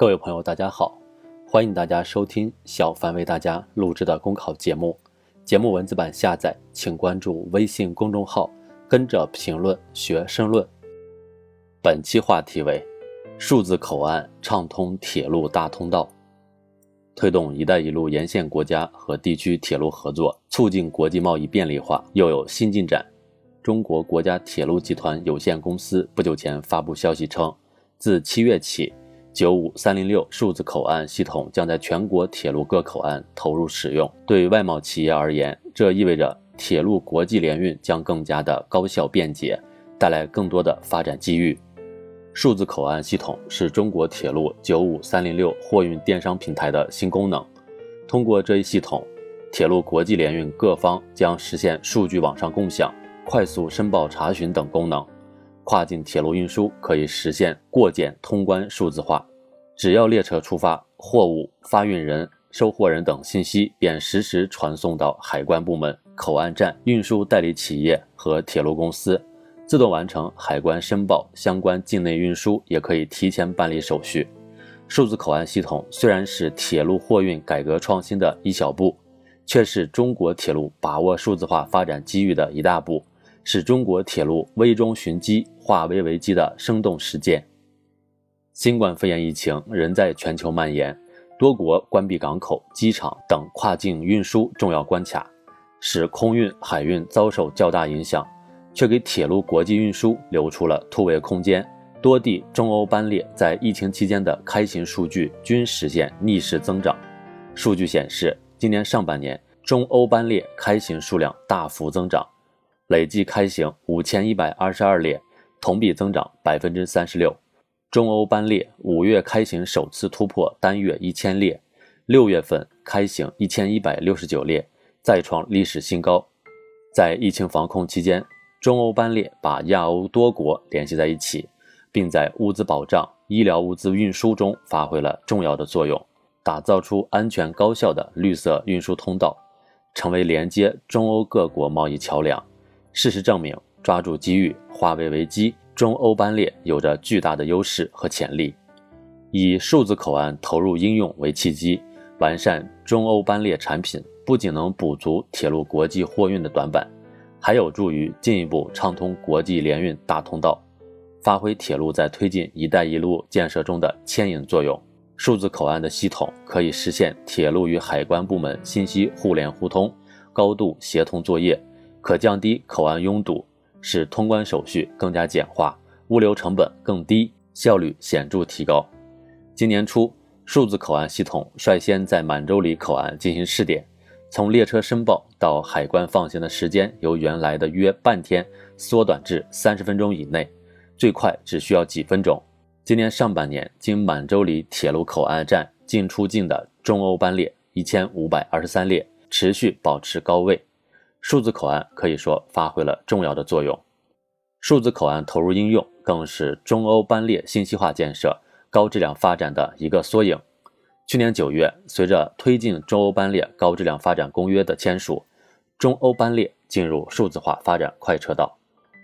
各位朋友，大家好，欢迎大家收听小凡为大家录制的公考节目。节目文字版下载，请关注微信公众号，跟着评论学申论。本期话题为：数字口岸畅通铁路大通道，推动“一带一路”沿线国家和地区铁路合作，促进国际贸易便利化，又有新进展。中国国家铁路集团有限公司不久前发布消息称，自七月起。九五三零六数字口岸系统将在全国铁路各口岸投入使用。对外贸企业而言，这意味着铁路国际联运将更加的高效便捷，带来更多的发展机遇。数字口岸系统是中国铁路九五三零六货运电商平台的新功能。通过这一系统，铁路国际联运各方将实现数据网上共享、快速申报查询等功能。跨境铁路运输可以实现过检通关数字化，只要列车出发，货物、发运人、收货人等信息便实时传送到海关部门、口岸站、运输代理企业和铁路公司，自动完成海关申报。相关境内运输也可以提前办理手续。数字口岸系统虽然是铁路货运改革创新的一小步，却是中国铁路把握数字化发展机遇的一大步。是中国铁路危中寻机、化危为机的生动实践。新冠肺炎疫情仍在全球蔓延，多国关闭港口、机场等跨境运输重要关卡，使空运、海运遭受较大影响，却给铁路国际运输留出了突围空间。多地中欧班列在疫情期间的开行数据均实现逆势增长。数据显示，今年上半年中欧班列开行数量大幅增长。累计开行五千一百二十二列，同比增长百分之三十六。中欧班列五月开行首次突破单月一千列，六月份开行一千一百六十九列，再创历史新高。在疫情防控期间，中欧班列把亚欧多国联系在一起，并在物资保障、医疗物资运输中发挥了重要的作用，打造出安全高效的绿色运输通道，成为连接中欧各国贸易桥梁。事实证明，抓住机遇，化危为机，中欧班列有着巨大的优势和潜力。以数字口岸投入应用为契机，完善中欧班列产品，不仅能补足铁路国际货运的短板，还有助于进一步畅通国际联运大通道，发挥铁路在推进“一带一路”建设中的牵引作用。数字口岸的系统可以实现铁路与海关部门信息互联互通、高度协同作业。可降低口岸拥堵，使通关手续更加简化，物流成本更低，效率显著提高。今年初，数字口岸系统率先在满洲里口岸进行试点，从列车申报到海关放行的时间由原来的约半天缩短至三十分钟以内，最快只需要几分钟。今年上半年，经满洲里铁路口岸站进出境的中欧班列一千五百二十三列，持续保持高位。数字口岸可以说发挥了重要的作用，数字口岸投入应用更是中欧班列信息化建设高质量发展的一个缩影。去年九月，随着推进中欧班列高质量发展公约的签署，中欧班列进入数字化发展快车道。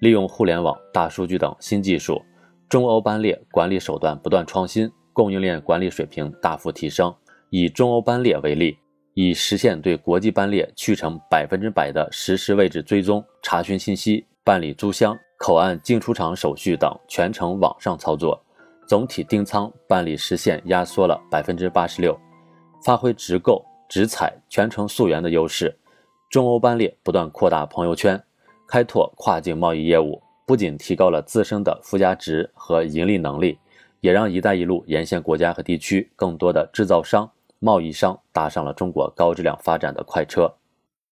利用互联网、大数据等新技术，中欧班列管理手段不断创新，供应链管理水平大幅提升。以中欧班列为例。以实现对国际班列去程百分之百的实时位置追踪、查询信息、办理租箱、口岸进出场手续等全程网上操作，总体订舱办理时限压缩了百分之八十六，发挥直购直采全程溯源的优势。中欧班列不断扩大朋友圈，开拓跨境贸易业务，不仅提高了自身的附加值和盈利能力，也让“一带一路”沿线国家和地区更多的制造商。贸易商搭上了中国高质量发展的快车，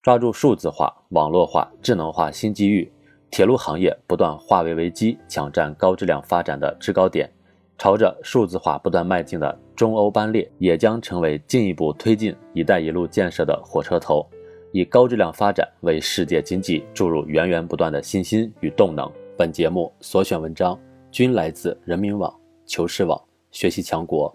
抓住数字化、网络化、智能化新机遇，铁路行业不断化危为机，抢占高质量发展的制高点。朝着数字化不断迈进的中欧班列，也将成为进一步推进“一带一路”建设的火车头，以高质量发展为世界经济注入源源不断的信心与动能。本节目所选文章均来自人民网、求是网、学习强国。